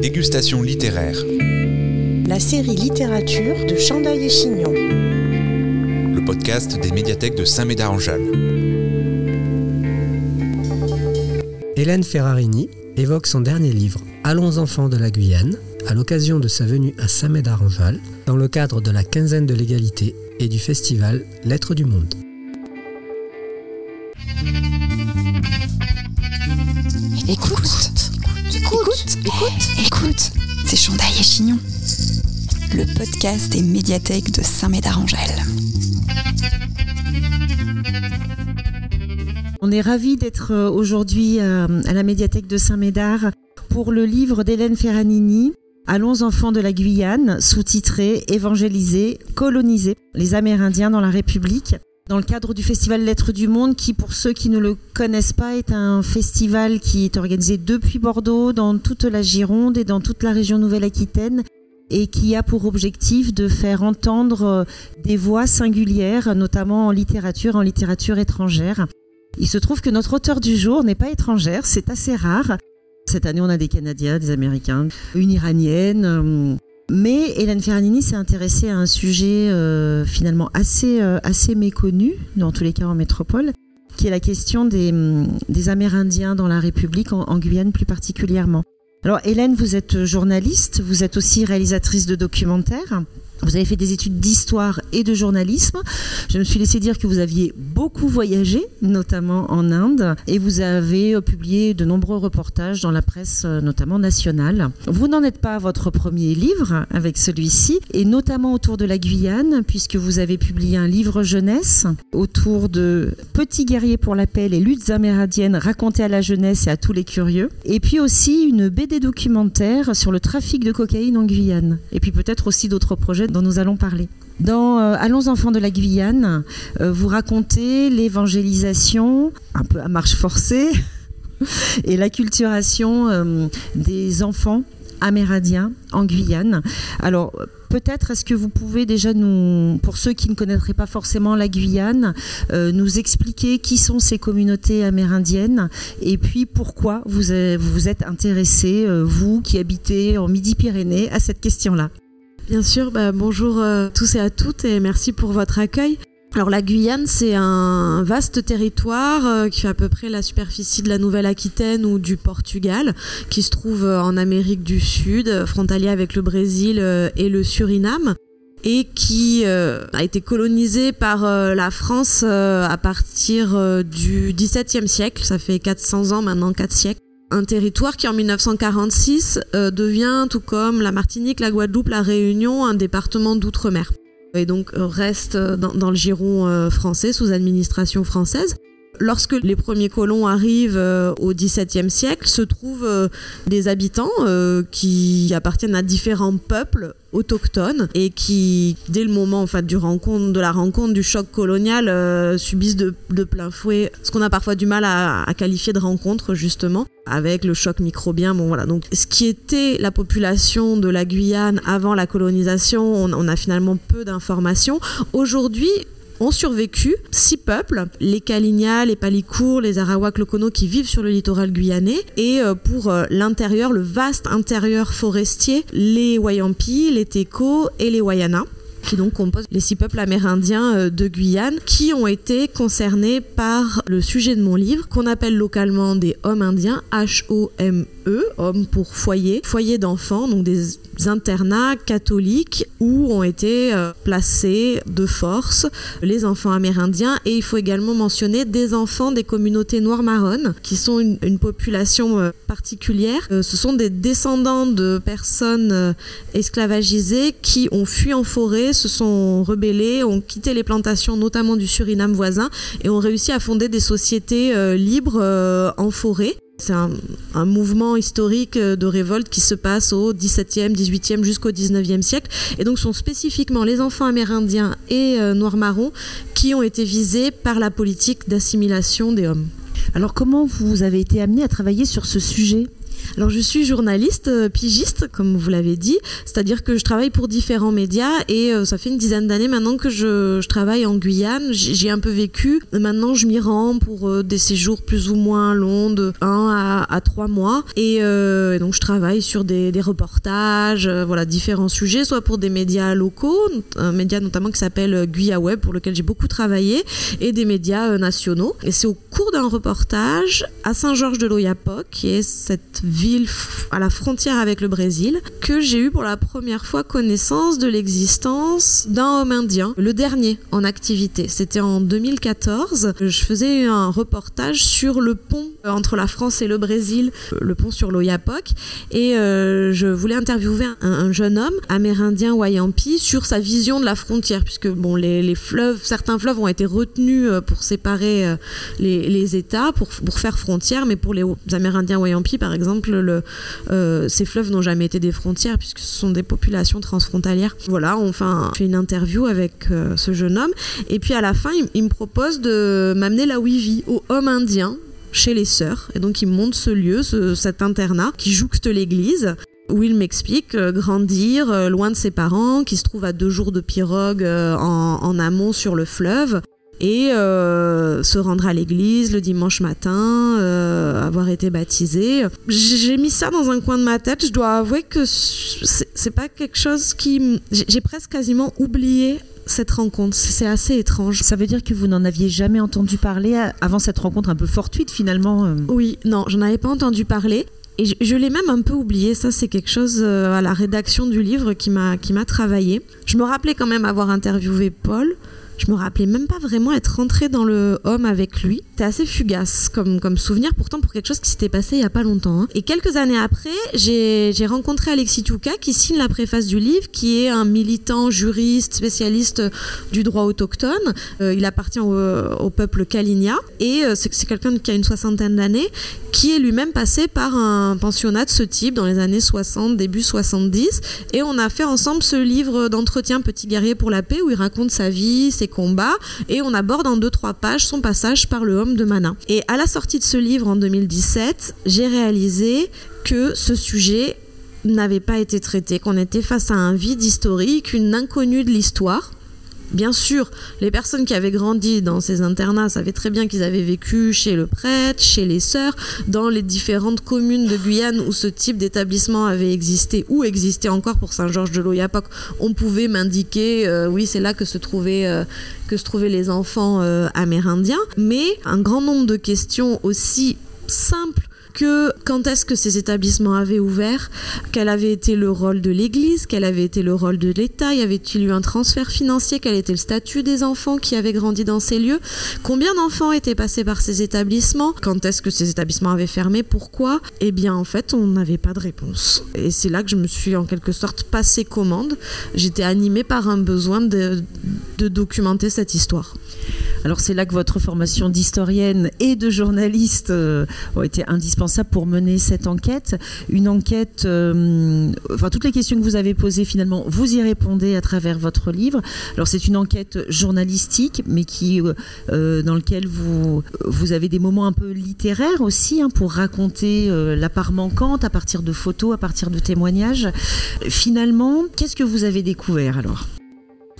Dégustation littéraire. La série littérature de Chandail et Chignon. Le podcast des médiathèques de Saint-Médard-en-Jalles. Hélène Ferrarini évoque son dernier livre, Allons enfants de la Guyane, à l'occasion de sa venue à Saint-Médard-en-Jalles, dans le cadre de la quinzaine de l'égalité et du festival Lettres du Monde. Écoute, écoute, écoute, écoute, c'est Chandail et Chignon, le podcast des médiathèques de Saint-Médard-en-Jalles. On est ravis d'être euh, aujourd'hui euh, à la médiathèque de Saint-Médard pour le livre d'Hélène Ferranini, Allons enfants de la Guyane, sous-titré Évangéliser, coloniser les Amérindiens dans la République dans le cadre du Festival Lettres du Monde, qui, pour ceux qui ne le connaissent pas, est un festival qui est organisé depuis Bordeaux, dans toute la Gironde et dans toute la région Nouvelle-Aquitaine, et qui a pour objectif de faire entendre euh, des voix singulières, notamment en littérature, en littérature étrangère. Il se trouve que notre auteur du jour n'est pas étrangère, c'est assez rare. Cette année, on a des Canadiens, des Américains, une Iranienne, euh, mais Hélène Ferranini s'est intéressée à un sujet euh, finalement assez, euh, assez méconnu, dans tous les cas en métropole, qui est la question des, des Amérindiens dans la République, en, Guyane plus particulièrement. Alors Hélène, vous êtes journaliste, vous êtes aussi réalisatrice de documentaires. Vous avez fait des études d'histoire et de journalisme. Je me suis laissé dire que vous aviez beaucoup voyagé, notamment en Inde, et vous avez euh, publié de nombreux reportages dans la presse, euh, notamment nationale. Vous n'en êtes pas à votre premier livre avec celui-ci, et notamment autour de la Guyane, puisque vous avez publié un livre jeunesse autour de Petits guerriers pour la paix, les luttes amérindiennes racontées à la jeunesse et à tous les curieux, et puis aussi une BD documentaire sur le trafic de cocaïne en Guyane, et puis peut-être aussi d'autres projets dont nous allons parler. Dans euh, Allons enfants de la Guyane, euh, vous racontez l'évangélisation, un peu à marche forcée, et l'acculturation euh, des enfants amérindiens en Guyane. Alors, peut-être est-ce que vous pouvez déjà nous, pour ceux qui ne connaîtraient pas forcément la Guyane, nous expliquer qui sont ces communautés amérindiennes et puis pourquoi vous vous êtes intéressé, vous qui habitez en Midi-Pyrénées, à cette question-là Bien sûr, bah, bonjour euh, tous et à toutes et merci pour votre accueil. Alors la Guyane, c'est un vaste territoire euh, qui fait à peu près la superficie de la Nouvelle-Aquitaine ou du Portugal, qui se trouve euh, en Amérique du Sud, frontalier avec le Brésil et le Suriname et qui a été colonisé par la France à partir du XVIIe siècle, ça fait 400 ans maintenant, 4 siècles un territoire qui en 1946 euh, devient, tout comme la Martinique, la Guadeloupe, la Réunion, un département d'outre-mer. Et donc euh, reste dans, dans le giron euh, français, sous administration française. Lorsque les premiers colons arrivent euh, au XVIIe siècle, se trouvent euh, des habitants euh, qui appartiennent à différents peuples autochtones et qui, dès le moment de la rencontre du choc colonial, subissent de, plein fouet ce qu'on a parfois du mal à, à, qualifier de rencontre justement, avec le choc microbien. Bon voilà, donc ce qui était la population de la Guyane avant la colonisation, on, on a finalement peu d'informations. Aujourd'hui, ont survécu six peuples, les Kalinia, les Palicours, les Arawak Lokono qui vivent sur le littoral guyanais et euh, pour euh, l'intérieur, le vaste intérieur forestier, les Wayampi, les Teko et les Wayana qui donc composent les six peuples amérindiens euh, de Guyane, qui ont été concernés par le sujet de mon livre, qu'on appelle localement des hommes indiens, H-O-M-E, hommes pour foyer, foyer d'enfants, donc des internats catholiques où ont été euh, placés de force les enfants amérindiens et il faut également mentionner des enfants des communautés noires marronnes qui sont une, population euh, particulière. Euh, ce sont des descendants de personnes esclavagisées qui ont fui en forêt, se sont rebellés, ont quitté les plantations notamment du Suriname voisin et ont réussi à fonder des sociétés libres en forêt. C'est un, mouvement historique de révolte qui se passe au XVIIe, XVIIIe jusqu'au XIXe siècle. Et donc, ce sont spécifiquement les enfants amérindiens et euh, noirs marrons qui ont été visés par la politique d'assimilation des hommes. Alors, comment vous avez été amené à travailler sur ce sujet? Alors je suis journaliste euh, pigiste, comme vous l'avez dit, c'est-à-dire que je travaille pour différents médias et euh, ça fait une dizaine d'années maintenant que je, travaille en Guyane. J'ai un peu vécu. Maintenant je m'y rends pour euh, des séjours plus ou moins longs de 1 à, à 3 mois et, donc je travaille sur des, reportages, voilà différents sujets, soit pour des médias locaux, un média notamment qui s'appelle Guya Web pour lequel j'ai beaucoup travaillé et des médias nationaux. Et c'est au cours d'un reportage à Saint-Georges de l'Oyapock, qui est cette ville à la frontière avec le Brésil, que j'ai eu pour la première fois connaissance de l'existence d'un homme indien, le dernier en activité. C'était en 2014. Je faisais un reportage sur le pont entre la France et le Brésil, le pont sur l'Oyapock, et euh, je voulais interviewer un, un, jeune homme amérindien Wayampi sur sa vision de la frontière, puisque bon, les, fleuves, certains fleuves ont été retenus euh, pour séparer euh, les, les États, pour, pour faire frontière, mais pour les Amérindiens Wayampi, par exemple, le, euh, ces fleuves n'ont jamais été des frontières puisque ce sont des populations transfrontalières. Voilà, on fait une interview avec euh, ce jeune homme et puis à la fin, il, me propose de m'amener là où il vit, au homme indien chez les sœurs. Et donc il me montre ce lieu, ce, cet internat qui jouxte l'église où il m'explique euh, grandir loin de ses parents, qui se trouve à deux jours de pirogue en, amont sur le fleuve, et euh, se rendre à l'église le dimanche matin, euh, avoir été baptisé. J'ai mis ça dans un coin de ma tête. Je dois avouer que c'est pas quelque chose qui. J'ai presque quasiment oublié cette rencontre. C'est assez étrange. Ça veut dire que vous n'en aviez jamais entendu parler avant cette rencontre un peu fortuite finalement euh... Oui, non, j'en avais pas entendu parler. Et je, je l'ai même un peu oublié. Ça, c'est quelque chose euh, à la rédaction du livre qui m'a qui m'a travaillé. Je me rappelais quand même avoir interviewé Paul. Je me rappelais même pas vraiment être rentrée dans le homme avec lui. C'était assez fugace comme, comme souvenir, pourtant pour quelque chose qui s'était passé il y a pas longtemps. Hein. Et quelques années après, j'ai rencontré Alexis Touka qui signe la préface du livre, qui est un militant, juriste, spécialiste du droit autochtone. Euh, il appartient au, au peuple Kalinia et euh, c'est quelqu'un qui a une soixantaine d'années, qui est lui-même passé par un pensionnat de ce type dans les années 60, début 70. Et on a fait ensemble ce livre d'entretien Petit guerrier pour la paix où il raconte sa vie, ses combats et on aborde en deux trois pages son passage par le homme de Mana. Et à la sortie de ce livre en 2017, j'ai réalisé que ce sujet n'avait pas été traité, qu'on était face à un vide historique, une inconnue de l'histoire. Bien sûr, les personnes qui avaient grandi dans ces internats savaient très bien qu'ils avaient vécu chez le prêtre, chez les sœurs, dans les différentes communes de Guyane où ce type d'établissement avait existé ou existait encore pour Saint-Georges de l'Oyapock. On pouvait m'indiquer, euh, oui, c'est là que se trouvaient, euh, que se trouvaient les enfants euh, amérindiens. Mais un grand nombre de questions aussi simples que quand est-ce que ces établissements avaient ouvert, quel avait été le rôle de l'Église, quel avait été le rôle de l'État, y avait-il eu un transfert financier, quel était le statut des enfants qui avaient grandi dans ces lieux, combien d'enfants étaient passés par ces établissements, quand est-ce que ces établissements avaient fermé, pourquoi Eh bien en fait on n'avait pas de réponse. Et c'est là que je me suis en quelque sorte passé commande, j'étais animée par un besoin de, documenter cette histoire. Alors c'est là que votre formation d'historienne et de journaliste euh, ont été indispensables pour mener cette enquête. Une enquête, euh, enfin toutes les questions que vous avez posées finalement, vous y répondez à travers votre livre. Alors c'est une enquête journalistique, mais qui euh, dans lequel vous vous avez des moments un peu littéraires aussi hein, pour raconter euh, la part manquante à partir de photos, à partir de témoignages. Finalement, qu'est-ce que vous avez découvert alors?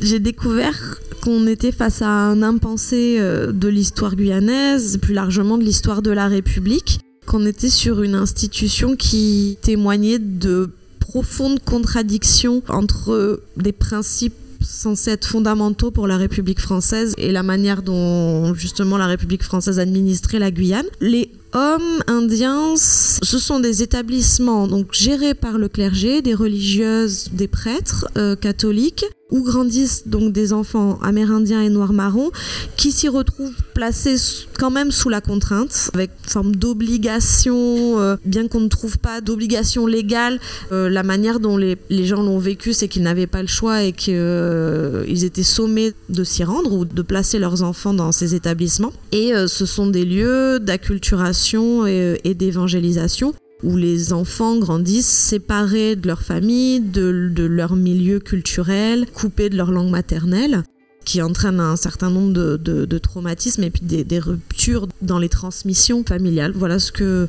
J'ai découvert qu'on était face à un impensé euh, de l'histoire guyanaise, plus largement de l'histoire de la République, qu'on était sur une institution qui témoignait de profondes contradictions entre des principes censés être fondamentaux pour la République française et la manière dont justement la République française administrait la Guyane. Les hommes indiens, ce sont des établissements donc gérés par le clergé, des religieuses, des prêtres euh, catholiques où grandissent donc des enfants amérindiens et noirs marrons qui s'y retrouvent placés quand même sous la contrainte avec une forme d'obligation euh, bien qu'on ne trouve pas d'obligation légale euh, la manière dont les, gens l'ont vécu c'est qu'ils n'avaient pas le choix et qu'ils euh, étaient sommés de s'y rendre ou de placer leurs enfants dans ces établissements. Et ce sont des lieux d'acculturation et d'évangélisation où les enfants grandissent séparés de leur famille, de, leur milieu culturel, coupés de leur langue maternelle. Qui entraîne un certain nombre de, traumatismes et puis des, ruptures dans les transmissions familiales. Voilà ce que,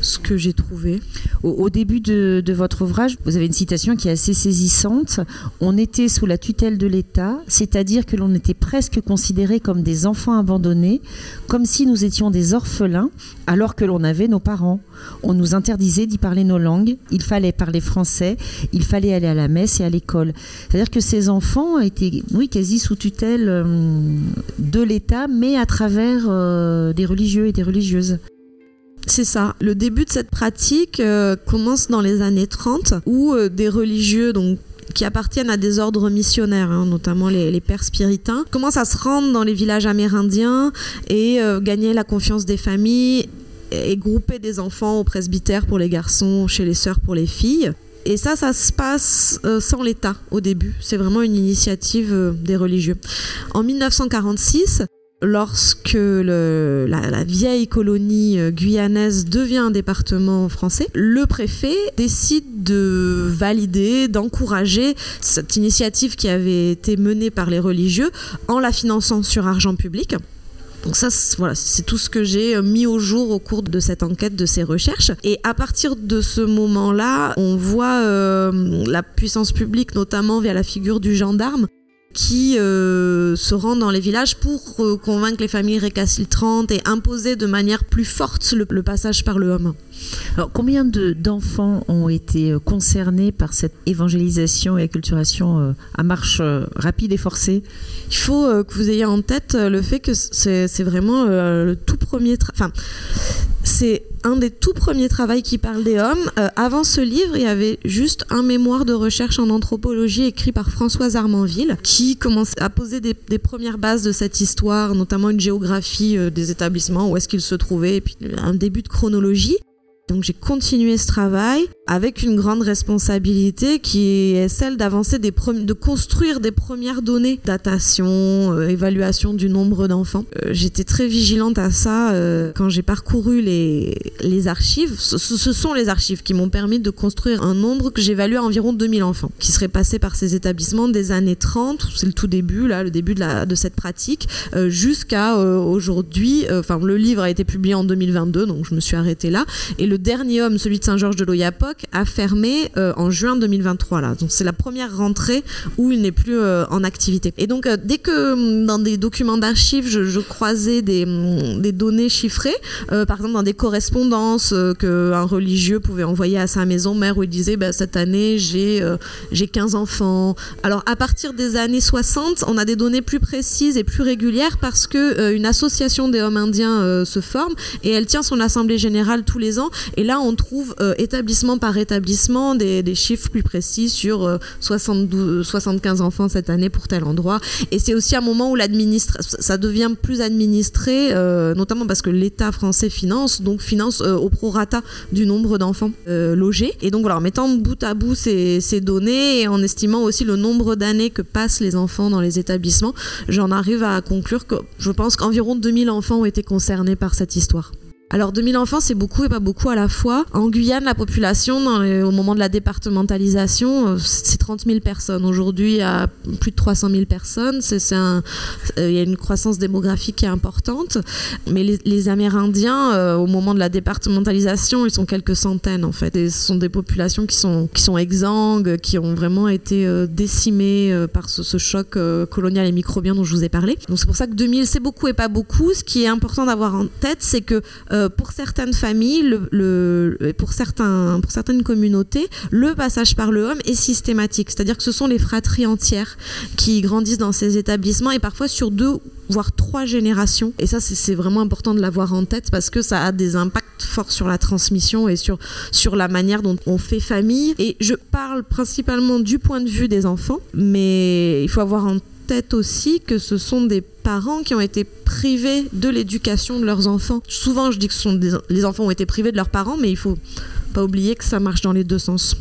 ce que j'ai trouvé. Au, début de, votre ouvrage, vous avez une citation qui est assez saisissante. On était sous la tutelle de l'État, c'est-à-dire que l'on était presque considérés comme des enfants abandonnés, comme si nous étions des orphelins, alors que l'on avait nos parents. On nous interdisait d'y parler nos langues, il fallait parler français, il fallait aller à la messe et à l'école. C'est-à-dire que ces enfants étaient, oui, quasi sous tutelle euh, de l'État, mais à travers euh, des religieux et des religieuses. C'est ça. Le début de cette pratique euh, commence dans les années 30, où des religieux, donc qui appartiennent à des ordres missionnaires, hein, notamment les, pères spiritains, commencent à se rendre dans les villages amérindiens et gagner la confiance des familles et grouper des enfants au presbytère pour les garçons, chez les sœurs pour les filles. Et ça, ça se passe euh, sans l'État au début. C'est vraiment une initiative euh, des religieux. En 1946, lorsque le, la, vieille colonie euh, guyanaise devient un département français, le préfet décide de valider, d'encourager cette initiative qui avait été menée par les religieux en la finançant sur argent public. Donc ça, voilà, c'est tout ce que j'ai euh, mis au jour au cours de cette enquête, de ces recherches. Et à partir de ce moment-là, on voit euh, la puissance publique, notamment via la figure du gendarme, qui euh, se rend dans les villages pour convaincre les familles récalcitrantes et imposer de manière plus forte le, passage par le homme. Alors, combien d'enfants ont été concernés par cette évangélisation et acculturation à marche rapide et forcée? Il faut euh, que vous ayez en tête euh, le fait que c'est vraiment euh, le tout premier. Enfin, c'est un des tout premiers travaux qui parle des hommes. avant ce livre, il y avait juste un mémoire de recherche en anthropologie écrit par Françoise Armanville qui commence à poser des, des premières bases de cette histoire, notamment une géographie des établissements, où est-ce qu'ils se trouvaient, et puis un début de chronologie. Donc j'ai continué ce travail avec une grande responsabilité qui est celle d'avancer des de construire des premières données, datation, euh, évaluation du nombre d'enfants. Euh, j'étais très vigilante à ça euh, quand j'ai parcouru les, les archives. Ce, sont les archives qui m'ont permis de construire un nombre que j'évalue à environ 2000 enfants qui seraient passés par ces établissements des années 30, c'est le tout début là, le début de, la, de cette pratique, jusqu'à aujourd'hui. Enfin, le livre a été publié en 2022, donc je me suis arrêtée là. Et dernier homme, celui de Saint-Georges de l'Oyapoc, a fermé euh, en juin 2023. Là. Donc c'est la première rentrée où il n'est plus euh, en activité. Et donc euh, dès que hum, dans des documents d'archives, je, croisais des, hum, des, données chiffrées, par exemple dans des correspondances qu'un religieux pouvait envoyer à sa maison mère où il disait bah, cette année j'ai j'ai 15 enfants. Alors à partir des années 60, on a des données plus précises et plus régulières parce que une association des hommes indiens se forme et elle tient son assemblée générale tous les ans et là, on trouve euh, établissement par établissement des, chiffres plus précis sur 72, euh, 75 enfants cette année pour tel endroit. Et c'est aussi un moment où ça devient plus administré, euh, notamment parce que l'État français finance, donc finance au prorata du nombre d'enfants logés. Et donc en mettant bout à bout ces, ces données et en estimant aussi le nombre d'années que passent les enfants dans les établissements, j'en arrive à conclure que je pense qu'environ 2000 enfants ont été concernés par cette histoire. Alors 2000 enfants, c'est beaucoup et pas beaucoup à la fois. En Guyane, la population, au moment de la départementalisation, euh, c'est 30 000 personnes. Aujourd'hui, a plus de 300 000 personnes. Euh, il y a une croissance démographique qui est importante. Mais les, Amérindiens, euh, au moment de la départementalisation, ils sont quelques centaines en fait. Ce sont des populations qui sont, qui exsangues, qui ont vraiment été décimées par ce, choc colonial et microbien dont je vous ai parlé. Donc c'est pour ça que 2000, c'est beaucoup et pas beaucoup. Ce qui est important d'avoir en tête, c'est que euh, pour certaines familles, pour certaines communautés, le passage par le homme est systématique. C'est-à-dire que ce sont les fratries entières qui grandissent dans ces établissements et parfois sur deux voire trois générations. Et ça, c'est vraiment important de l'avoir en tête parce que ça a des impacts forts sur la transmission et sur, sur la manière dont on fait famille. Et je parle principalement du point de vue des enfants, mais il faut avoir en tête aussi que ce sont des parents qui ont été privés de l'éducation de leurs enfants. Souvent, je dis que les enfants ont été privés de leurs parents, mais il faut pas oublier que ça marche dans les deux sens.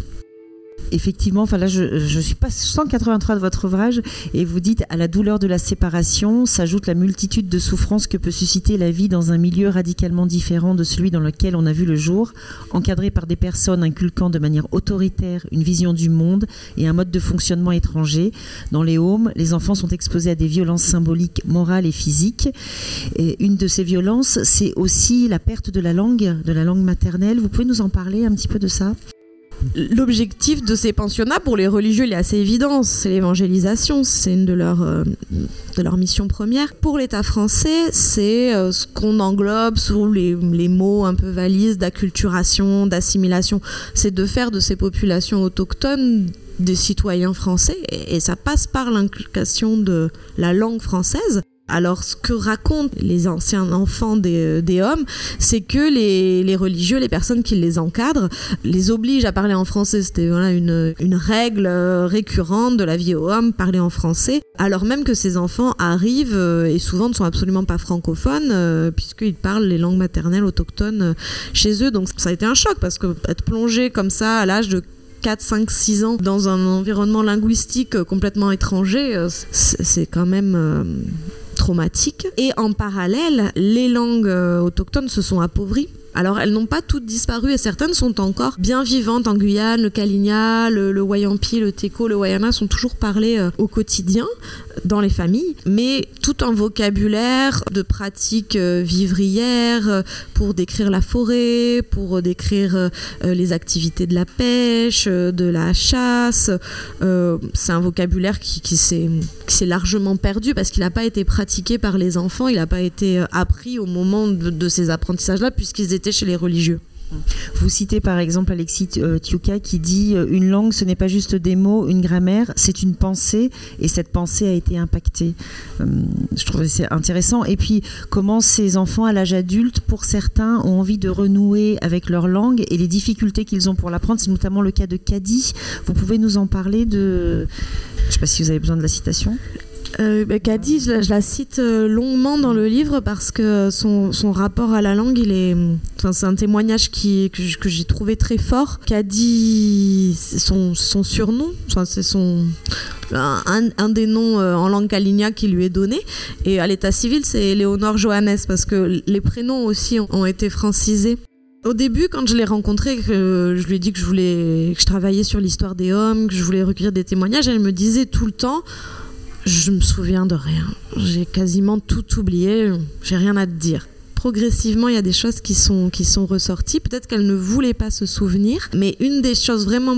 Effectivement, enfin là, je, je suis pas 183 de votre ouvrage et vous dites à la douleur de la séparation s'ajoute la multitude de souffrances que peut susciter la vie dans un milieu radicalement différent de celui dans lequel on a vu le jour, encadré par des personnes inculquant de manière autoritaire une vision du monde et un mode de fonctionnement étranger. Dans les homes, les enfants sont exposés à des violences symboliques, morales et physiques. Une de ces violences, c'est aussi la perte de la langue, de la langue maternelle. Vous pouvez nous en parler un petit peu de ça? L'objectif de ces pensionnats pour les religieux, il est assez évident, c'est l'évangélisation, c'est une de leurs euh, de missions premières. Pour l'État français, c'est euh, ce qu'on englobe sous les, les, mots un peu valises d'acculturation, d'assimilation, c'est de faire de ces populations autochtones des citoyens français et, et ça passe par l'inculcation de la langue française alors, ce que racontent les anciens enfants des, des hommes, c'est que les, religieux, les personnes qui les encadrent, les obligent à parler en français. C'était une, une règle récurrente de la vie aux hommes, parler en français, alors même que ces enfants arrivent euh, et souvent ne sont absolument pas francophones, euh, puisqu'ils parlent les langues maternelles autochtones euh, chez eux. Donc, ça a été un choc parce que être plongé comme ça à l'âge de 4, 5, 6 ans dans un environnement linguistique complètement étranger, c'est quand même traumatique. Et en parallèle, les langues autochtones se sont appauvries. Alors elles n'ont pas toutes disparu et certaines sont encore bien vivantes en Guyane, le Kalinia, le, Wayampi, le Teko, le Wayana sont toujours parlés euh, au quotidien dans les familles, mais tout un vocabulaire de pratiques euh, vivrières euh, pour décrire la forêt, pour décrire les activités de la pêche, de la chasse. C'est un vocabulaire qui, qui s'est largement perdu parce qu'il n'a pas été pratiqué par les enfants, il n'a pas été appris au moment de, de ces apprentissages-là puisqu'ils étaient chez les religieux. Vous citez par exemple Alexis Tiuka qui dit une langue ce n'est pas juste des mots, une grammaire, c'est une pensée et cette pensée a été impactée. Je trouve c'est intéressant. Et puis comment ces enfants à l'âge adulte, pour certains, ont envie de renouer avec leur langue et les difficultés qu'ils ont pour l'apprendre, c'est notamment le cas de Caddy. Vous pouvez nous en parler de... Je ne sais pas si vous avez besoin de la citation. Euh, bah, Caddy, je, la cite longuement dans le livre parce que son, rapport à la langue, il est, enfin, c'est un témoignage qui, que, j'ai trouvé très fort. Caddy, son, son surnom, c'est un, des noms en langue kaligna qui lui est donné. Et à l'état civil, c'est Léonore Johannes parce que les prénoms aussi ont, été francisés. Au début, quand je l'ai rencontrée, je lui ai dit que je voulais, que je travaillais sur l'histoire des hommes, que je voulais recueillir des témoignages, elle me disait tout le temps je me souviens de rien. J'ai quasiment tout oublié. J'ai rien à te dire. Progressivement, il y a des choses qui sont, qui sont ressorties. Peut-être qu'elle ne voulait pas se souvenir, mais une des choses vraiment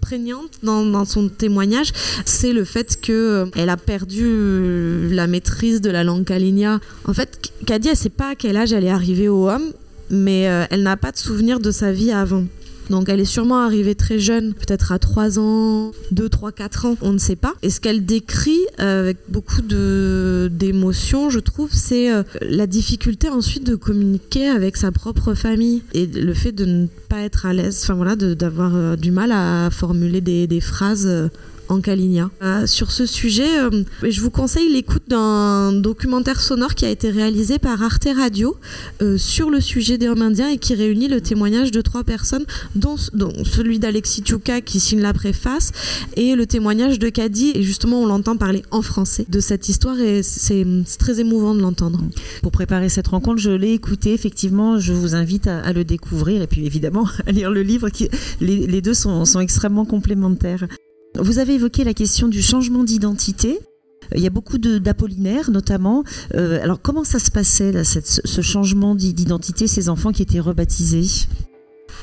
prégnante dans, son témoignage, c'est le fait que elle a perdu la maîtrise de la langue kaligna. En fait, Kadi, elle sait pas à quel âge elle est arrivée au homme, mais euh, elle n'a pas de souvenir de sa vie avant. Donc elle est sûrement arrivée très jeune, peut-être à 3 ans, 2, 3, 4 ans, on ne sait pas. Et ce qu'elle décrit euh, avec beaucoup d'émotions, je trouve, c'est euh, la difficulté ensuite de communiquer avec sa propre famille et le fait de ne pas être à l'aise, enfin voilà, d'avoir euh, du mal à formuler des phrases en Kaligna. Euh, sur ce sujet, euh, je vous conseille l'écoute d'un documentaire sonore qui a été réalisé par Arte Radio euh, sur le sujet des hommes indiens et qui réunit le témoignage de trois personnes, dont, celui d'Alexis Tchouka qui signe la préface et le témoignage de Kadi. Et justement, on l'entend parler en français de cette histoire et c'est très émouvant de l'entendre. Pour préparer cette rencontre, je l'ai écouté. Effectivement, je vous invite à, le découvrir et puis évidemment à lire le livre. Qui, les, deux sont extrêmement complémentaires. Vous avez évoqué la question du changement d'identité. Il y a beaucoup d'apollinaires notamment. Euh, alors comment ça se passait ce changement d'identité, ces enfants qui étaient rebaptisés?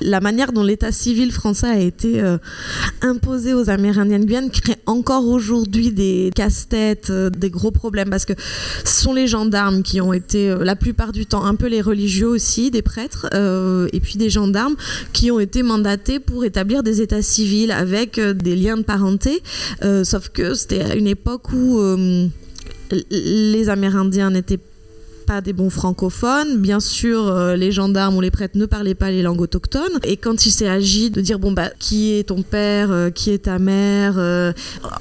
La manière dont l'état civil français a été euh, imposé aux Amérindiens de Guyane crée encore aujourd'hui des casse-têtes, euh, des gros problèmes parce que ce sont les gendarmes qui ont été euh, la plupart du temps un peu les religieux aussi, des prêtres et puis des gendarmes qui ont été mandatés pour établir des états civils avec des liens de parenté. sauf que c'était à une époque où les Amérindiens n'étaient pas des bons francophones. Bien sûr, euh, les gendarmes ou les prêtres ne parlaient pas les langues autochtones. Et quand il s'est agi de dire, bon, bah, qui est ton père, euh, qui est ta mère, euh,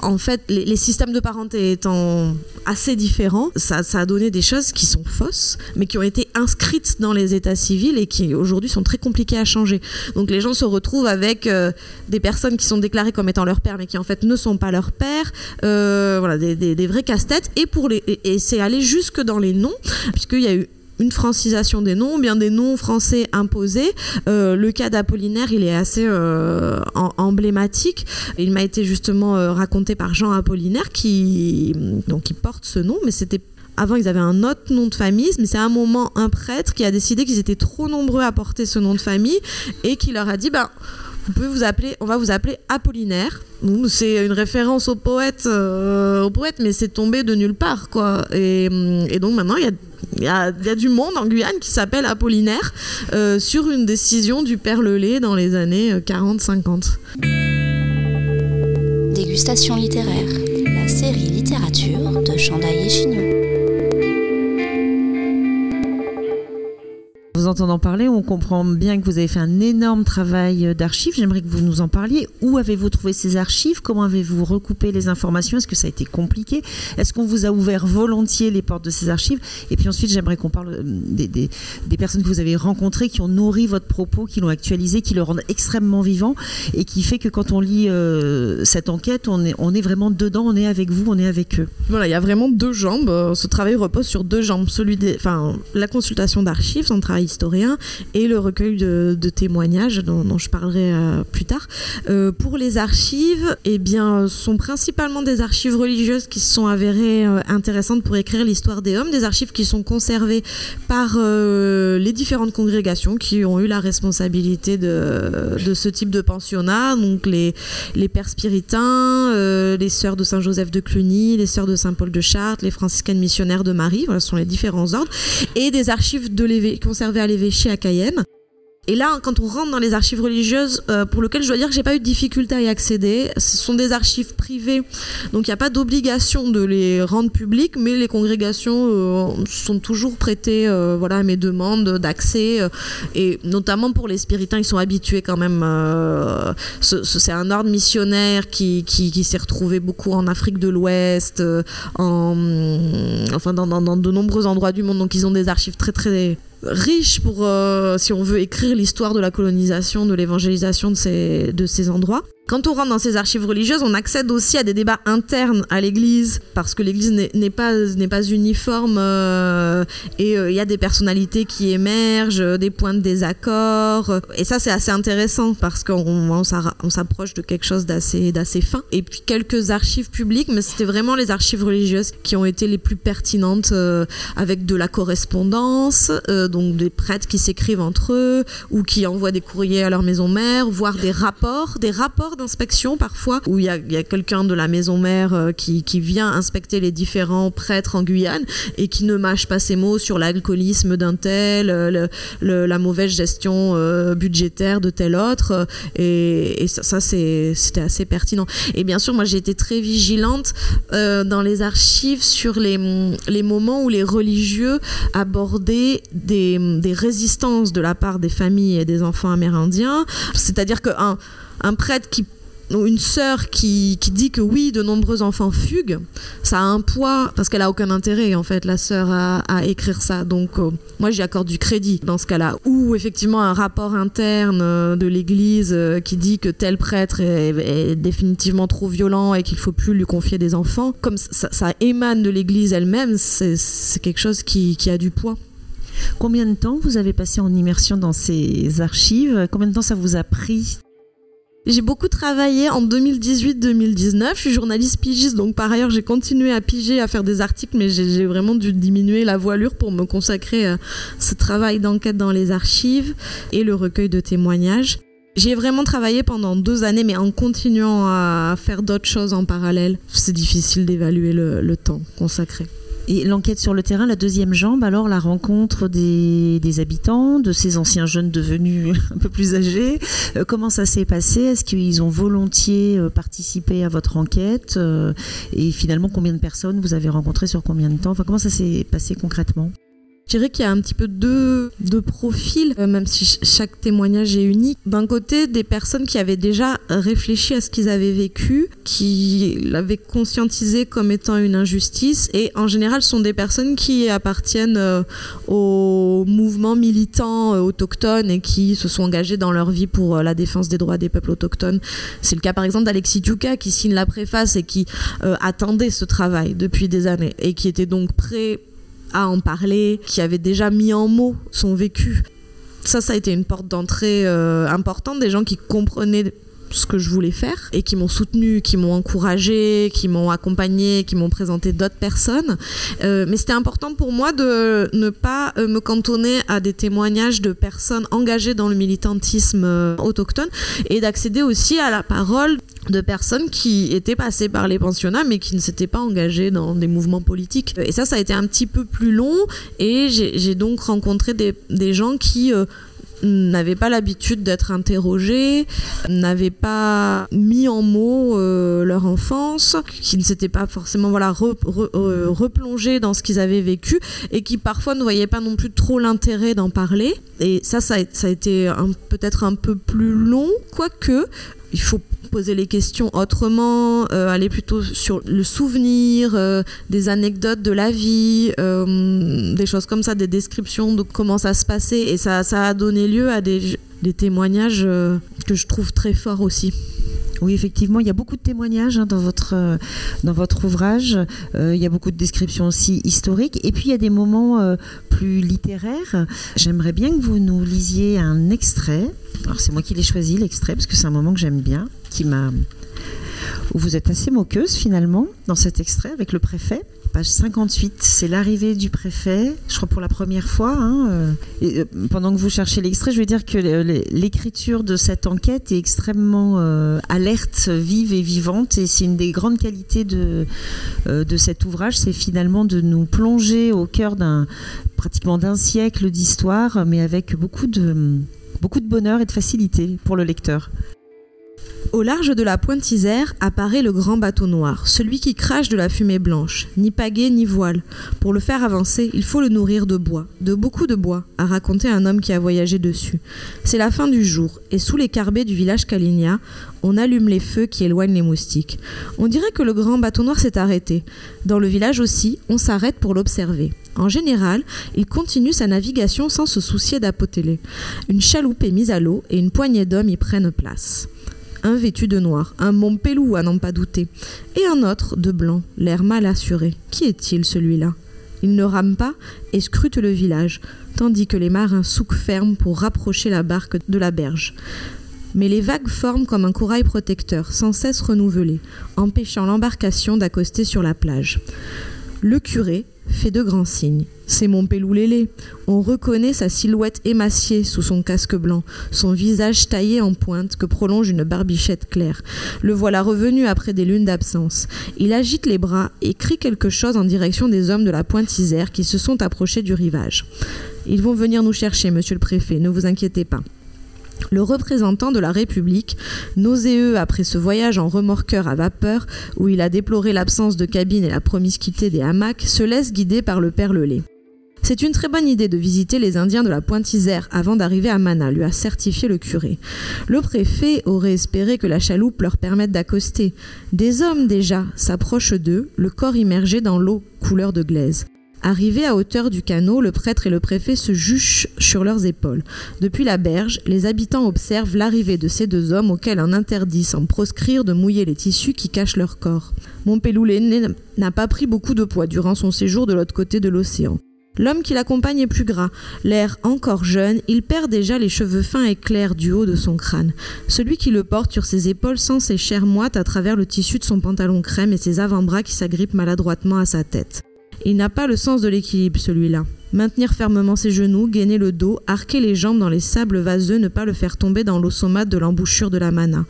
en fait, les, systèmes de parenté étant assez différents, ça, ça, a donné des choses qui sont fausses, mais qui ont été inscrites dans les états civils et qui aujourd'hui sont très compliquées à changer. Donc les gens se retrouvent avec des personnes qui sont déclarées comme étant leur père, mais qui en fait ne sont pas leur père. voilà, des, des, vrais casse-têtes. Et, pour les, et c'est allé jusque dans les noms puisqu'il y a eu une francisation des noms, bien des noms français imposés. Euh, le cas d'Apollinaire, il est assez euh, emblématique. Il m'a été justement euh, raconté par Jean Apollinaire qui, donc, qui porte ce nom, mais c'était avant, ils avaient un autre nom de famille, mais c'est à un moment un prêtre qui a décidé qu'ils étaient trop nombreux à porter ce nom de famille et qui leur a dit ben, on va vous appeler Apollinaire. C'est une référence au poète, euh, au poète, mais c'est tombé de nulle part, quoi. Et, et donc maintenant, il y a du monde en Guyane qui s'appelle Apollinaire euh, sur une décision du père Lelay dans les années 40-50. Dégustation littéraire, la série littérature de Chandaille et Chignon. Entendant parler, on comprend bien que vous avez fait un énorme travail d'archives. J'aimerais que vous nous en parliez. Où avez-vous trouvé ces archives? Comment avez-vous recoupé les informations? Est-ce que ça a été compliqué? Est-ce qu'on vous a ouvert volontiers les portes de ces archives? Et puis ensuite, j'aimerais qu'on parle des, des, personnes que vous avez rencontrées, qui ont nourri votre propos, qui l'ont actualisé, qui le rendent extrêmement vivant et qui fait que quand on lit euh, cette enquête, on est, vraiment dedans, on est avec vous, on est avec eux. Voilà, il y a vraiment deux jambes. Ce travail repose sur deux jambes. Celui des, enfin, la consultation d'archives, son travail historien et le recueil de, témoignages dont, je parlerai euh, plus tard. Euh, pour les archives, eh bien, sont principalement des archives religieuses qui se sont avérées euh, intéressantes pour écrire l'histoire des hommes, des archives qui sont conservées par les différentes congrégations qui ont eu la responsabilité de, de ce type de pensionnat, donc les, les pères spiritains, les sœurs de Saint-Joseph de Cluny, les sœurs de Saint-Paul de Chartres, les franciscaines missionnaires de Marie, voilà, ce sont les différents ordres, et des archives de conservées à l'évêché à Cayenne. Et là, quand on rentre dans les archives religieuses, euh, pour lesquelles je dois dire que j'ai pas eu de difficulté à y accéder, ce sont des archives privées, donc il n'y a pas d'obligation de les rendre publiques, mais les congrégations euh, sont toujours prêtées, euh, voilà, à mes demandes d'accès, et notamment pour les spiritains, ils sont habitués quand même. ce, ce, c'est un ordre missionnaire qui, s'est retrouvé beaucoup en Afrique de l'Ouest, en, enfin dans de nombreux endroits du monde, donc ils ont des archives très très riche pour, euh, si on veut, écrire l'histoire de la colonisation, de l'évangélisation de ces, de ces endroits. Quand on rentre dans ces archives religieuses, on accède aussi à des débats internes à l'Église, parce que l'Église n'est pas, pas uniforme euh, et il euh, y a des personnalités qui émergent, des points de désaccord. Et ça, c'est assez intéressant parce qu'on on, s'approche de quelque chose d'assez, fin. Et puis quelques archives publiques, mais c'était vraiment les archives religieuses qui ont été les plus pertinentes euh, avec de la correspondance, euh, donc des prêtres qui s'écrivent entre eux ou qui envoient des courriers à leur maison mère, voire des rapports, des rapports d'inspection parfois, où il y a, quelqu'un de la maison mère euh, qui, vient inspecter les différents prêtres en Guyane et qui ne mâche pas ses mots sur l'alcoolisme d'un tel, le, la mauvaise gestion euh, budgétaire de tel autre. Et, ça, c'était assez pertinent. Et bien sûr, moi j'ai été très vigilante euh, dans les archives sur les, moments où les religieux abordaient des, des résistances de la part des familles et des enfants amérindiens. C'est-à-dire qu'un un prêtre qui une sœur qui, qui, dit que oui, de nombreux enfants fuguent, ça a un poids parce qu'elle a aucun intérêt en fait, la sœur, à, écrire ça. Donc euh, moi j'y accorde du crédit dans ce cas-là. Ou effectivement un rapport interne euh, de l'Église euh, qui dit que tel prêtre est, définitivement trop violent et qu'il faut plus lui confier des enfants. Comme ça, émane de l'Église elle-même, c'est quelque chose qui a du poids. Combien de temps vous avez passé en immersion dans ces archives? Combien de temps ça vous a pris? J'ai beaucoup travaillé en 2018-2019. Je suis journaliste pigiste, donc par ailleurs, j'ai continué à piger, à faire des articles, mais j'ai vraiment dû diminuer la voilure pour me consacrer à ce travail d'enquête dans les archives et le recueil de témoignages. J'ai vraiment travaillé pendant deux années, mais en continuant à faire d'autres choses en parallèle. C'est difficile d'évaluer le, le temps consacré. Et l'enquête sur le terrain, la deuxième jambe, alors la rencontre des, habitants, de ces anciens jeunes devenus un peu plus âgés. Euh, comment ça s'est passé? Est-ce qu'ils ont volontiers euh, participé à votre enquête? Euh, Et finalement, combien de personnes vous avez rencontrées sur combien de temps? Enfin, comment ça s'est passé concrètement? Je dirais qu'il y a un petit peu deux, deux profils, euh, même si chaque témoignage est unique. D'un côté, des personnes qui avaient déjà réfléchi à ce qu'ils avaient vécu, qui l'avaient conscientisé comme étant une injustice, et en général, sont des personnes qui appartiennent euh, au mouvement militant euh, autochtone et qui se sont engagées dans leur vie pour la défense des droits des peuples autochtones. C'est le cas par exemple d'Alexis Tuka qui signe la préface et qui attendait ce travail depuis des années et qui était donc prêt à en parler, qui avait déjà mis en mots son vécu. Ça, ça a été une porte d'entrée euh, importante, des gens qui comprenaient ce que je voulais faire et qui m'ont soutenu, qui m'ont encouragé, qui m'ont accompagné, qui m'ont présenté d'autres personnes. Euh, mais c'était important pour moi de ne pas euh, me cantonner à des témoignages de personnes engagées dans le militantisme autochtone et d'accéder aussi à la parole de personnes qui étaient passées par les pensionnats mais qui ne s'étaient pas engagées dans des mouvements politiques. Et ça, ça a été un petit peu plus long et j'ai donc rencontré des, gens qui euh, n'avaient pas l'habitude d'être interrogés, n'avaient pas mis en mots euh, leur enfance, qui ne s'étaient pas forcément voilà euh, replongés dans ce qu'ils avaient vécu et qui parfois ne voyaient pas non plus trop l'intérêt d'en parler. Et ça, ça ça a été peut-être un peu plus long, quoique il faut poser les questions autrement, euh, aller plutôt sur le souvenir, euh, des anecdotes de la vie, euh, des choses comme ça, des descriptions de comment ça se passait. Et ça, a donné lieu à des, des témoignages que je trouve très forts aussi. Oui, effectivement, il y a beaucoup de témoignages hein, dans, votre, dans votre ouvrage. il y a beaucoup de descriptions aussi historiques. Et puis, il y a des moments plus littéraires. J'aimerais bien que vous nous lisiez un extrait. Alors, c'est moi qui l'ai choisi, l'extrait, parce que c'est un moment que j'aime bien où vous êtes assez moqueuse finalement dans cet extrait avec le préfet. Page 58, c'est l'arrivée du préfet, je crois pour la première fois. Hein, euh, euh, pendant que vous cherchez l'extrait, je veux dire que l'écriture de cette enquête est extrêmement euh, alerte, vive et vivante. Et c'est une des grandes qualités de, de cet ouvrage, c'est finalement de nous plonger au cœur d'un pratiquement d'un siècle d'histoire, mais avec beaucoup de, beaucoup de bonheur et de facilité pour le lecteur. Au large de la pointe Isère apparaît le grand bateau noir, celui qui crache de la fumée blanche, ni pagaie ni voile. Pour le faire avancer, il faut le nourrir de bois, de beaucoup de bois, a raconté un homme qui a voyagé dessus. C'est la fin du jour, et sous les carbets du village Kalinia, on allume les feux qui éloignent les moustiques. On dirait que le grand bateau noir s'est arrêté. Dans le village aussi, on s'arrête pour l'observer. En général, il continue sa navigation sans se soucier d'apoteler. Une chaloupe est mise à l'eau et une poignée d'hommes y prennent place un vêtu de noir, un Montpelou à n'en pas douter, et un autre de blanc, l'air mal assuré. Qui est-il celui-là? Il ne rame pas et scrute le village, tandis que les marins souquent ferme pour rapprocher la barque de la berge. Mais les vagues forment comme un corail protecteur, sans cesse renouvelé, empêchant l'embarcation d'accoster sur la plage. Le curé, fait de grands signes. C'est mon Lélé. On reconnaît sa silhouette émaciée sous son casque blanc, son visage taillé en pointe que prolonge une barbichette claire. Le voilà revenu après des lunes d'absence. Il agite les bras et crie quelque chose en direction des hommes de la pointe Isère qui se sont approchés du rivage. Ils vont venir nous chercher, monsieur le préfet, ne vous inquiétez pas. Le représentant de la République, nauséeux après ce voyage en remorqueur à vapeur, où il a déploré l'absence de cabine et la promiscuité des hamacs, se laisse guider par le père Lelay. C'est une très bonne idée de visiter les Indiens de la Pointe Isère avant d'arriver à Mana, lui a certifié le curé. Le préfet aurait espéré que la chaloupe leur permette d'accoster. Des hommes déjà s'approchent d'eux, le corps immergé dans l'eau couleur de glaise. Arrivés à hauteur du canot, le prêtre et le préfet se juchent sur leurs épaules. Depuis la berge, les habitants observent l'arrivée de ces deux hommes auxquels on interdit sans proscrire de mouiller les tissus qui cachent leur corps. Montpeloulé n'a pas pris beaucoup de poids durant son séjour de l'autre côté de l'océan. L'homme qui l'accompagne est plus gras. L'air encore jeune, il perd déjà les cheveux fins et clairs du haut de son crâne. Celui qui le porte sur ses épaules sent ses chairs moites à travers le tissu de son pantalon crème et ses avant-bras qui s'agrippent maladroitement à sa tête. Il n'a pas le sens de l'équilibre, celui-là. Maintenir fermement ses genoux, gainer le dos, arquer les jambes dans les sables vaseux, ne pas le faire tomber dans l'eau saumâtre de l'embouchure de la mana.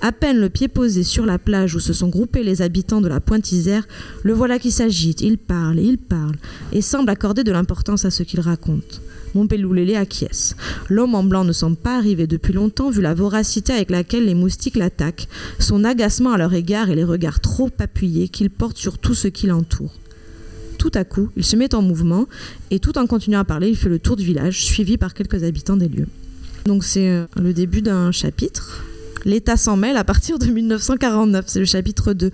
À peine le pied posé sur la plage où se sont groupés les habitants de la Pointe Isère, le voilà qui s'agite, il parle il parle, et semble accorder de l'importance à ce qu'il raconte. Montpeloulélé acquiesce. L'homme en blanc ne semble pas arrivé depuis longtemps vu la voracité avec laquelle les moustiques l'attaquent, son agacement à leur égard et les regards trop appuyés qu'il porte sur tout ce qui l'entoure. Tout à coup, il se met en mouvement et tout en continuant à parler, il fait le tour du village, suivi par quelques habitants des lieux. Donc c'est euh, le début d'un chapitre. L'État s'en mêle à partir de 1949, c'est le chapitre 2.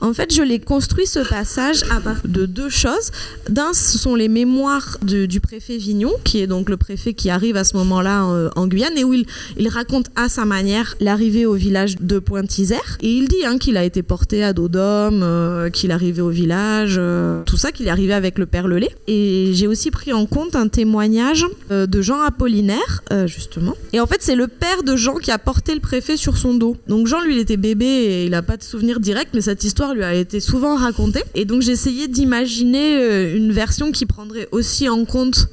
En fait, je l'ai construit ce passage à partir de deux choses. D'un, ce sont les mémoires du préfet Vignon, qui est donc le préfet qui arrive à ce moment-là euh, en Guyane, et où il, raconte à sa manière l'arrivée au village de Pointe-Isère. Et il dit hein, qu'il a été porté à dos d'homme, euh, qu'il arrivé au village, euh, tout ça, qu'il est arrivé avec le père Lelay. Et j'ai aussi pris en compte un témoignage euh, de Jean Apollinaire, justement. Et en fait, c'est le père de Jean qui a porté le préfet sur son dos. Donc Jean, lui, il était bébé et il n'a pas de souvenir direct, mais cette histoire lui a été souvent racontée. Et donc essayé d'imaginer euh, une version qui prendrait aussi en compte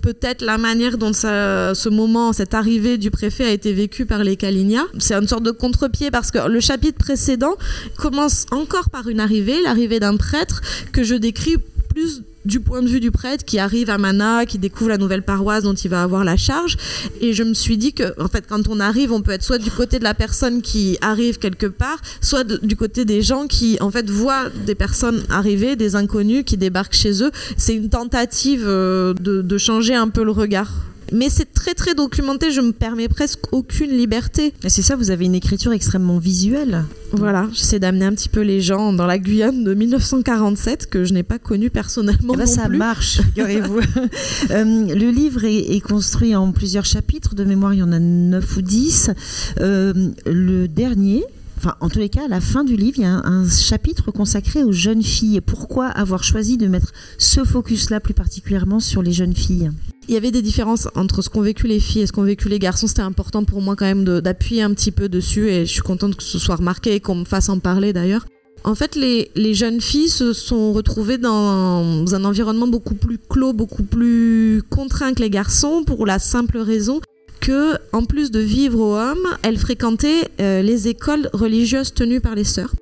peut-être la manière dont ce moment, cette arrivée du préfet a été vécue par les Calignas. C'est une sorte de contre-pied parce que le chapitre précédent commence encore par une arrivée, l'arrivée d'un prêtre que je décris plus du point de vue du prêtre qui arrive à Mana, qui découvre la nouvelle paroisse dont il va avoir la charge. Et je me suis dit que, en fait, quand on arrive, on peut être soit du côté de la personne qui arrive quelque part, soit du côté des gens qui, en fait, voient des personnes arriver, des inconnus qui débarquent chez eux. C'est une tentative euh, de changer un peu le regard. Mais c'est très très documenté, je me permets presque aucune liberté. Et C'est ça, vous avez une écriture extrêmement visuelle. Voilà, j'essaie d'amener un petit peu les gens dans la Guyane de 1947 que je n'ai pas connue personnellement Eh ben, non ça plus. marche, figurez-vous. Euh, le livre est, est construit en plusieurs chapitres. De mémoire, il y en a 9 ou 10. Euh, le dernier, enfin, en tous les cas, à la fin du livre, il y a un, un chapitre consacré aux jeunes filles. Pourquoi avoir choisi de mettre ce focus-là plus particulièrement sur les jeunes filles? Il y avait des différences entre ce qu'ont vécu les filles et ce qu'ont vécu les garçons. C'était important pour moi quand même d'appuyer un petit peu dessus et je suis contente que ce soit remarqué et qu'on me fasse en parler d'ailleurs. En fait, les, jeunes filles se sont retrouvées dans un environnement beaucoup plus clos, beaucoup plus contraint que les garçons pour la simple raison que, en plus de vivre au homme, elles fréquentaient euh, les écoles religieuses tenues par les sœurs,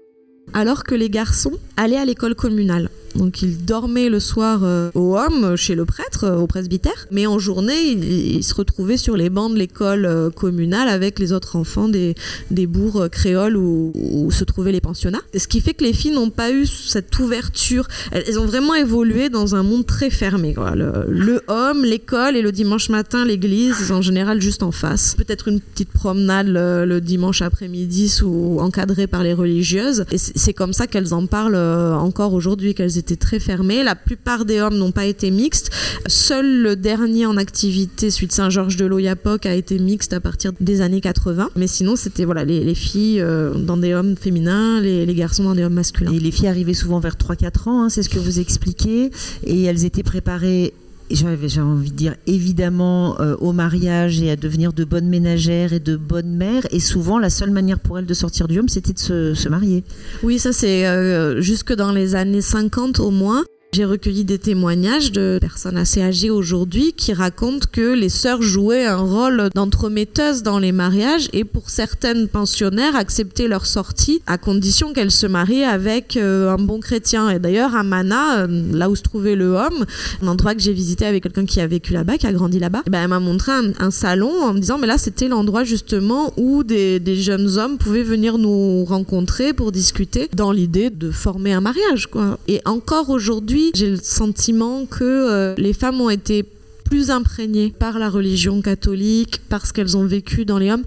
alors que les garçons allaient à l'école communale. Donc ils dormaient le soir euh, au homme, chez le prêtre, euh, au presbytère, mais en journée, ils se retrouvaient sur les bancs de l'école euh, communale avec les autres enfants des, des bourgs créoles où, se trouvaient les pensionnats. Ce qui fait que les filles n'ont pas eu cette ouverture. Elles, ont vraiment évolué dans un monde très fermé. Le, le homme, l'école et le dimanche matin, l'église, en général juste en face. Peut-être une petite promenade le, dimanche après-midi sous encadrée par les religieuses. Et c'est comme ça qu'elles en parlent encore aujourd'hui, qu'elles très fermées. La plupart des hommes n'ont pas été mixtes. Seul le dernier en activité, celui de Saint-Georges de l'Oyapoc, a été mixte à partir des années 80. Mais sinon, c'était voilà, les, les filles euh, dans des hommes féminins, les, les garçons dans des hommes masculins. Et les filles arrivaient souvent vers 3-4 ans, hein, c'est ce que vous expliquez. Et elles étaient préparées, j'ai envie de dire, évidemment euh, au mariage et à devenir de bonnes ménagères et de bonnes mères. Et souvent, la seule manière pour elles de sortir du homme, c'était de se, se marier. Oui, ça c'est euh, jusque dans les années 50 au moins. J'ai recueilli des témoignages de personnes assez âgées aujourd'hui qui racontent que les sœurs jouaient un rôle d'entremetteuses dans les mariages et pour certaines pensionnaires acceptaient leur sortie à condition qu'elles se marient avec euh, un bon chrétien. Et d'ailleurs à Mana, euh, là où se trouvait le homme, un endroit que j'ai visité avec quelqu'un qui a vécu là-bas, qui a grandi là-bas, eh ben, elle m'a montré un, un salon en me disant mais là c'était l'endroit justement où des, des jeunes hommes pouvaient venir nous rencontrer pour discuter dans l'idée de former un mariage. Quoi. Et encore aujourd'hui, j'ai le sentiment que euh, les femmes ont été plus imprégnées par la religion catholique, parce qu'elles ont vécu dans les hommes.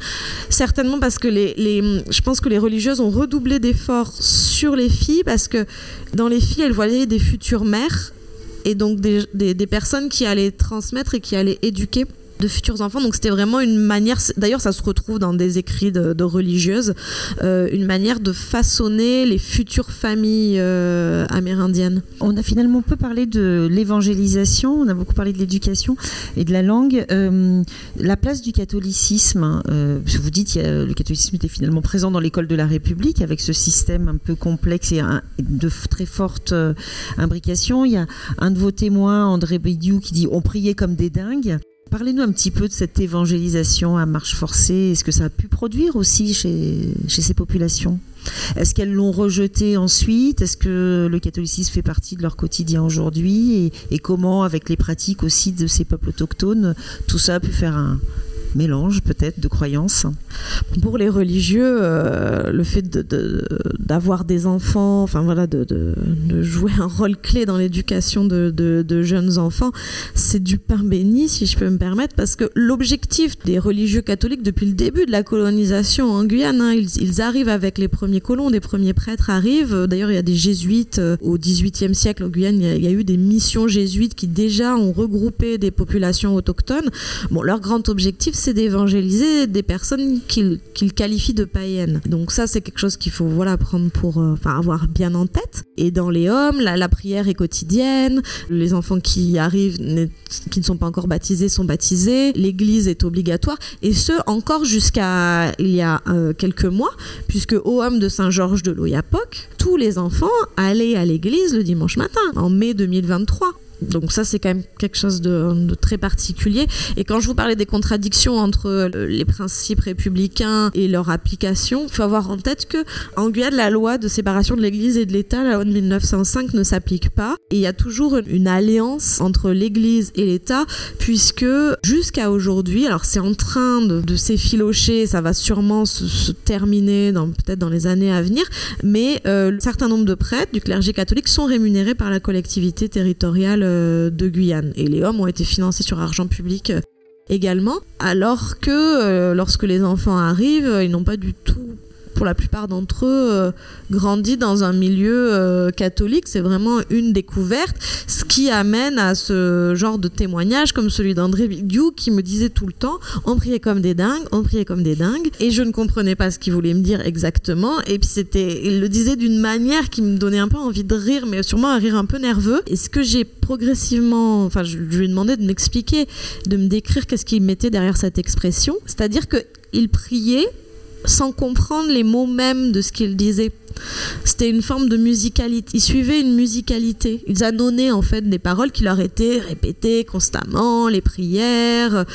Certainement parce que les, je pense que les religieuses ont redoublé d'efforts sur les filles, parce que dans les filles, elles voyaient des futures mères, et donc des, des personnes qui allaient transmettre et qui allaient éduquer de futurs enfants. Donc c'était vraiment une manière, d'ailleurs ça se retrouve dans des écrits de, religieuses, euh, une manière de façonner les futures familles euh, amérindiennes. On a finalement peu parlé de l'évangélisation, on a beaucoup parlé de l'éducation et de la langue. Euh, la place du catholicisme, que vous dites que le catholicisme était finalement présent dans l'école de la République avec ce système un peu complexe et de très forte imbrication. Il y a un de vos témoins, André Bédiou, qui dit on priait comme des dingues. Parlez-nous un petit peu de cette évangélisation à marche forcée. Est-ce que ça a pu produire aussi chez, chez ces populations? Est-ce qu'elles l'ont rejeté ensuite? Est-ce que le catholicisme fait partie de leur quotidien aujourd'hui? Et, et, comment, avec les pratiques aussi de ces peuples autochtones, tout ça a pu faire un, mélange peut-être de croyances Pour les religieux, euh, le fait d'avoir de, des enfants, enfin voilà, de, jouer un rôle clé dans l'éducation de, jeunes enfants, c'est du pain béni, si je peux me permettre, parce que l'objectif des religieux catholiques depuis le début de la colonisation en Guyane, hein, ils, arrivent avec les premiers colons, des premiers prêtres arrivent. D'ailleurs, il y a des jésuites euh, au XVIIIe siècle en Guyane, il y, a, eu des missions jésuites qui déjà ont regroupé des populations autochtones. Bon, leur grand objectif, c'est d'évangéliser des personnes qu'ils qualifient de païennes. Donc ça, c'est quelque chose qu'il faut voilà prendre pour, euh, avoir bien en tête. Et dans les hommes, la, prière est quotidienne. Les enfants qui arrivent, qui ne sont pas encore baptisés, sont baptisés. L'Église est obligatoire, et ce encore jusqu'à il y a euh, quelques mois, puisque au homme de Saint-Georges de l'Oyapoc, tous les enfants allaient à l'église le dimanche matin, en mai 2023. Donc ça, c'est quand même quelque chose de, très particulier. Et quand je vous parlais des contradictions entre euh, les principes républicains et leur application, il faut avoir en tête que en Guyane, la loi de séparation de l'Église et de l'État, la loi de 1905, ne s'applique pas. Et il y a toujours une alliance entre l'Église et l'État, puisque jusqu'à aujourd'hui, alors c'est en train de, s'effilocher, ça va sûrement se, terminer peut-être dans les années à venir, mais euh, un certain nombre de prêtres du clergé catholique sont rémunérés par la collectivité territoriale euh, de Guyane. Et les hommes ont été financés sur argent public euh, également, alors que euh, lorsque les enfants arrivent, ils n'ont pas du tout pour la plupart d'entre eux, euh, grandi dans un milieu euh, catholique. C'est vraiment une découverte, ce qui amène à ce genre de témoignage comme celui d'André Diou qui me disait tout le temps on priait comme des dingues, on priait comme des dingues. Et je ne comprenais pas ce qu'il voulait me dire exactement. Et puis c'était, il le disait d'une manière qui me donnait un peu envie de rire, mais sûrement un rire un peu nerveux. Et ce que j'ai progressivement, enfin, je, lui ai demandé de m'expliquer, de me décrire qu'est-ce qu'il mettait derrière cette expression. C'est-à-dire que il priait sans comprendre les mots mêmes de ce qu'il disait. C'était une forme de musicalité. Ils suivaient une musicalité. Ils annonnaient en fait des paroles qui leur étaient répétées constamment, les prières,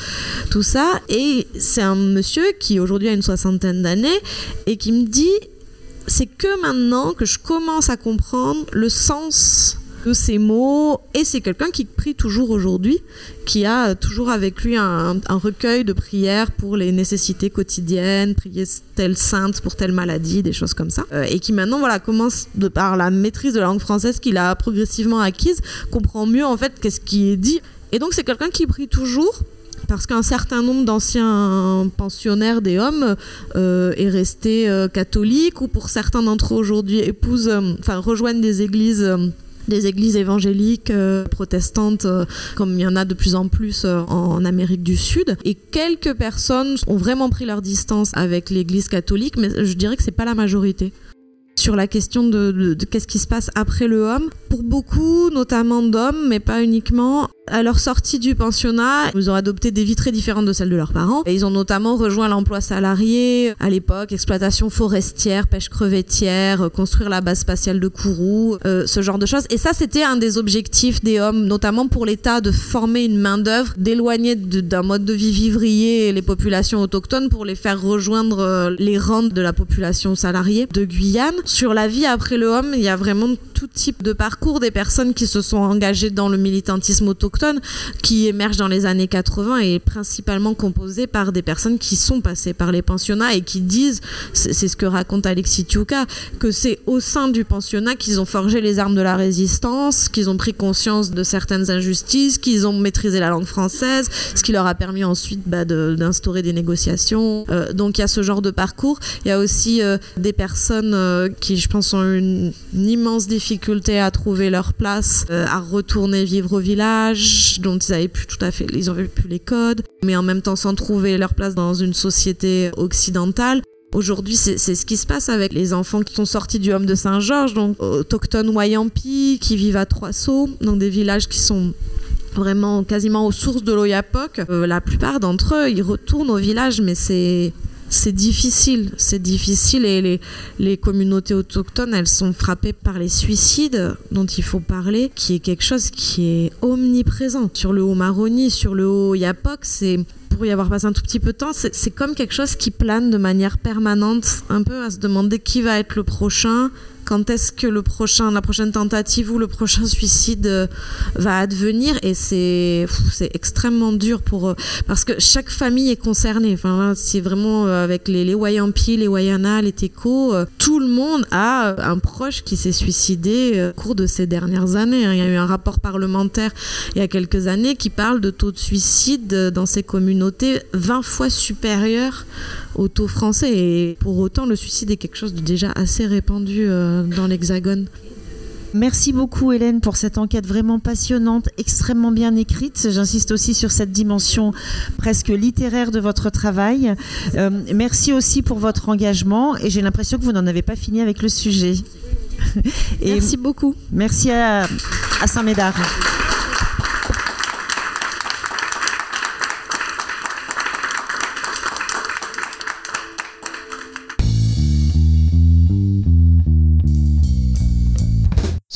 tout ça. Et c'est un monsieur qui aujourd'hui a une soixantaine d'années et qui me dit c'est que maintenant que je commence à comprendre le sens de ces mots. Et c'est quelqu'un qui prie toujours aujourd'hui, qui a toujours avec lui un, recueil de prières pour les nécessités quotidiennes, prier telle sainte pour telle maladie, des choses comme ça. Euh, et qui maintenant, voilà, commence par la maîtrise de la langue française qu'il a progressivement acquise, comprend mieux en fait qu'est-ce qui est dit. Et donc c'est quelqu'un qui prie toujours parce qu'un certain nombre d'anciens pensionnaires des hommes euh, est resté euh, catholique ou pour certains d'entre eux aujourd'hui épousent, enfin rejoignent des églises des églises évangéliques euh, protestantes, euh, comme il y en a de plus en plus euh, en Amérique du Sud. Et quelques personnes ont vraiment pris leur distance avec l'église catholique, mais je dirais que c'est pas la majorité sur la question de, qu'est-ce qui se passe après le homme. Pour beaucoup, notamment d'hommes, mais pas uniquement, à leur sortie du pensionnat, ils ont adopté des vies très différentes de celles de leurs parents. Et ils ont notamment rejoint l'emploi salarié à l'époque, exploitation forestière, pêche crevettière, construire la base spatiale de Kourou, euh, ce genre de choses. Et ça, c'était un des objectifs des hommes, notamment pour l'État, de former une main-d'œuvre, d'éloigner d'un mode de vie vivrier les populations autochtones pour les faire rejoindre euh, les rangs de la population salariée de Guyane. Sur la vie après le homme, il y a vraiment tout type de parcours, des personnes qui se sont engagées dans le militantisme autochtone, qui émergent dans les années 80 et principalement composé par des personnes qui sont passées par les pensionnats et qui disent, c'est ce que raconte Alexis Tiuka, que c'est au sein du pensionnat qu'ils ont forgé les armes de la résistance, qu'ils ont pris conscience de certaines injustices, qu'ils ont maîtrisé la langue française, ce qui leur a permis ensuite bah, d'instaurer des négociations. Euh, donc il y a ce genre de parcours. Il y a aussi euh, des personnes euh, qui, je pense, ont une, immense difficulté à trouver leur place, euh, à retourner vivre au village, dont ils avaient plus tout à fait, ils avaient plus les codes, mais en même temps sans trouver leur place dans une société occidentale. Aujourd'hui, c'est ce qui se passe avec les enfants qui sont sortis du Homme de Saint-Georges, donc autochtones Wayampi, qui vivent à Trois Sceaux, dans des villages qui sont vraiment quasiment aux sources de l'Oyapoc. Euh, la plupart d'entre eux, ils retournent au village, mais c'est c'est difficile, c'est difficile et les, communautés autochtones, elles sont frappées par les suicides dont il faut parler, qui est quelque chose qui est omniprésent. Sur le haut Maroni, sur le haut Yapok, c'est pour y avoir passé un tout petit peu de temps, c'est comme quelque chose qui plane de manière permanente, un peu à se demander qui va être le prochain, quand est-ce que le prochain, la prochaine tentative ou le prochain suicide euh, va advenir et c'est c'est extrêmement dur pour eux parce que chaque famille est concernée. Enfin, c'est vraiment euh, avec les, les Wayampi, les Wayana, les Teko, euh, tout le monde a un proche qui s'est suicidé au cours de ces dernières années. Hein. Il y a eu un rapport parlementaire il y a quelques années qui parle de taux de suicide dans ces communautés 20 fois supérieur au taux français. Et pour autant, le suicide est quelque chose de déjà assez répandu dans l'Hexagone. Merci beaucoup Hélène pour cette enquête vraiment passionnante, extrêmement bien écrite. J'insiste aussi sur cette dimension presque littéraire de votre travail. Euh, merci aussi pour votre engagement et j'ai l'impression que vous n'en avez pas fini avec le sujet. Et merci beaucoup. Merci à, à Saint-Médard.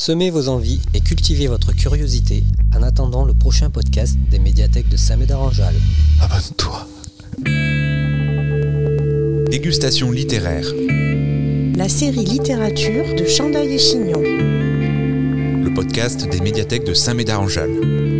Semez vos envies et cultivez votre curiosité en attendant le prochain podcast des médiathèques de Saint-Médard-en-Jalles. Abonne-toi. Dégustation littéraire. La série littérature de Chandaille et Chignon. Le podcast des médiathèques de Saint-Médard-en-Jalles.